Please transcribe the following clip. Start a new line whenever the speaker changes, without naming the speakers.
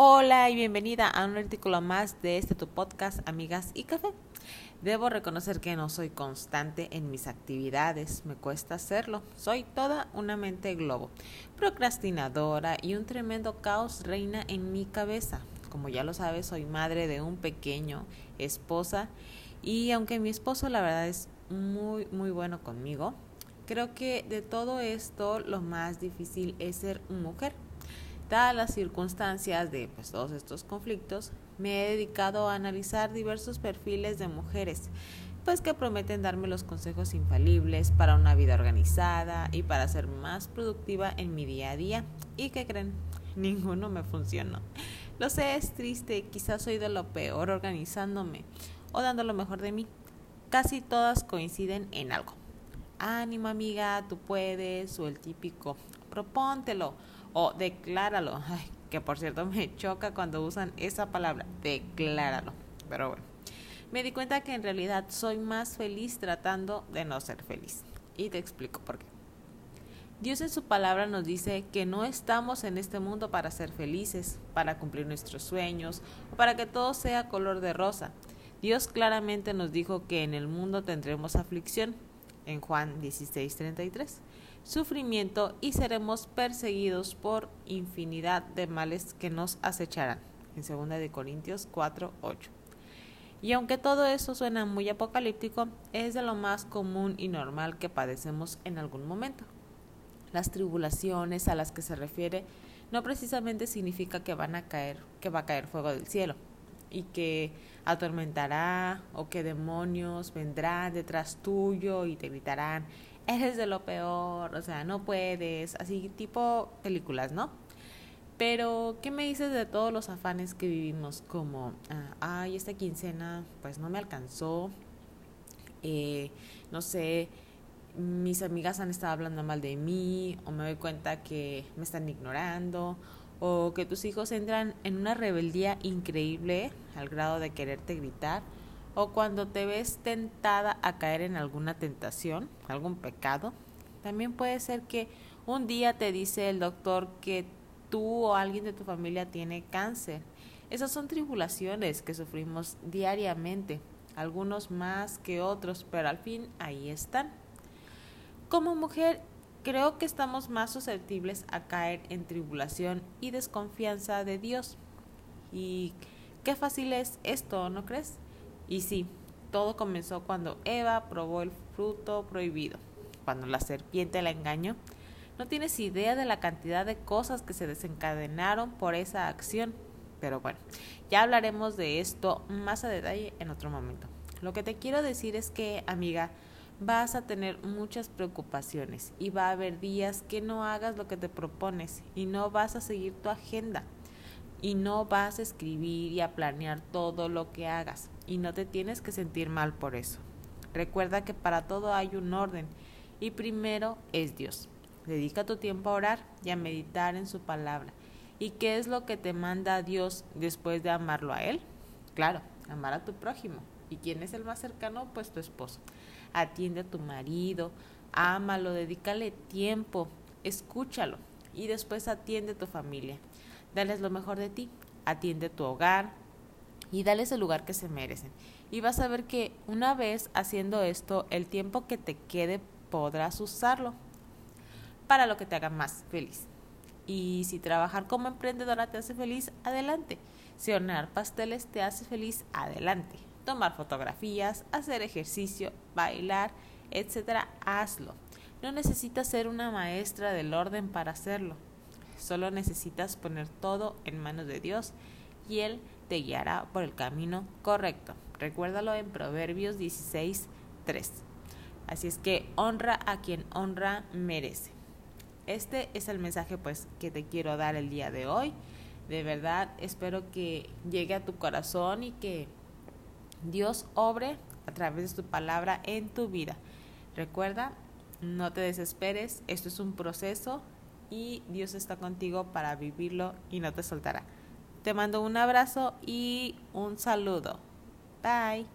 Hola y bienvenida a un artículo más de este tu podcast Amigas y Café. Debo reconocer que no soy constante en mis actividades, me cuesta hacerlo. Soy toda una mente globo, procrastinadora y un tremendo caos reina en mi cabeza. Como ya lo sabes, soy madre de un pequeño, esposa y aunque mi esposo la verdad es muy muy bueno conmigo, creo que de todo esto lo más difícil es ser mujer Dadas las circunstancias de pues, todos estos conflictos, me he dedicado a analizar diversos perfiles de mujeres, pues que prometen darme los consejos infalibles para una vida organizada y para ser más productiva en mi día a día. ¿Y qué creen? Ninguno me funcionó. Lo sé, es triste, quizás soy de lo peor organizándome o dando lo mejor de mí. Casi todas coinciden en algo. Ánimo amiga, tú puedes, o el típico, propóntelo o decláralo. que por cierto me choca cuando usan esa palabra, decláralo. Pero bueno, me di cuenta que en realidad soy más feliz tratando de no ser feliz. Y te explico por qué. Dios en su palabra nos dice que no estamos en este mundo para ser felices, para cumplir nuestros sueños para que todo sea color de rosa. Dios claramente nos dijo que en el mundo tendremos aflicción, en Juan 16:33 sufrimiento y seremos perseguidos por infinidad de males que nos acecharán. En 2 de Corintios 4, 8. Y aunque todo eso suena muy apocalíptico, es de lo más común y normal que padecemos en algún momento. Las tribulaciones a las que se refiere no precisamente significa que van a caer, que va a caer fuego del cielo y que atormentará o que demonios vendrán detrás tuyo y te gritarán, eres de lo peor, o sea, no puedes, así tipo películas, ¿no? Pero, ¿qué me dices de todos los afanes que vivimos? Como, ah, ay, esta quincena pues no me alcanzó, eh, no sé, mis amigas han estado hablando mal de mí, o me doy cuenta que me están ignorando, o que tus hijos entran en una rebeldía increíble al grado de quererte gritar, o cuando te ves tentada a caer en alguna tentación, algún pecado. También puede ser que un día te dice el doctor que tú o alguien de tu familia tiene cáncer. Esas son tribulaciones que sufrimos diariamente, algunos más que otros, pero al fin ahí están. Como mujer, creo que estamos más susceptibles a caer en tribulación y desconfianza de Dios. Y qué fácil es esto, ¿no crees? Y sí, todo comenzó cuando Eva probó el fruto prohibido, cuando la serpiente la engañó. No tienes idea de la cantidad de cosas que se desencadenaron por esa acción. Pero bueno, ya hablaremos de esto más a detalle en otro momento. Lo que te quiero decir es que, amiga, vas a tener muchas preocupaciones y va a haber días que no hagas lo que te propones y no vas a seguir tu agenda y no vas a escribir y a planear todo lo que hagas y no te tienes que sentir mal por eso. Recuerda que para todo hay un orden y primero es Dios. Dedica tu tiempo a orar y a meditar en su palabra. ¿Y qué es lo que te manda Dios después de amarlo a Él? Claro, amar a tu prójimo. ¿Y quién es el más cercano? Pues tu esposo. Atiende a tu marido, ámalo, dedícale tiempo, escúchalo y después atiende a tu familia. Dales lo mejor de ti, atiende tu hogar y dales el lugar que se merecen. Y vas a ver que una vez haciendo esto, el tiempo que te quede podrás usarlo para lo que te haga más feliz. Y si trabajar como emprendedora te hace feliz, adelante. Si hornear pasteles te hace feliz, adelante. Tomar fotografías, hacer ejercicio, bailar, etcétera, hazlo. No necesitas ser una maestra del orden para hacerlo. Solo necesitas poner todo en manos de Dios y Él te guiará por el camino correcto. Recuérdalo en Proverbios 16, 3. Así es que honra a quien honra merece. Este es el mensaje pues que te quiero dar el día de hoy. De verdad espero que llegue a tu corazón y que Dios obre a través de su palabra en tu vida. Recuerda, no te desesperes, esto es un proceso, y Dios está contigo para vivirlo y no te soltará. Te mando un abrazo y un saludo. Bye.